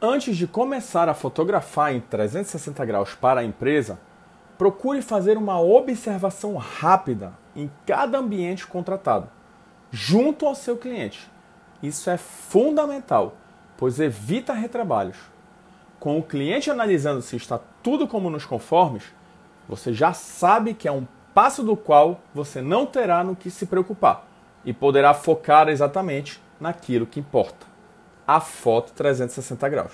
Antes de começar a fotografar em 360 graus para a empresa, procure fazer uma observação rápida em cada ambiente contratado, junto ao seu cliente. Isso é fundamental, pois evita retrabalhos. Com o cliente analisando se está tudo como nos conformes, você já sabe que é um passo do qual você não terá no que se preocupar e poderá focar exatamente naquilo que importa. A foto 360 graus.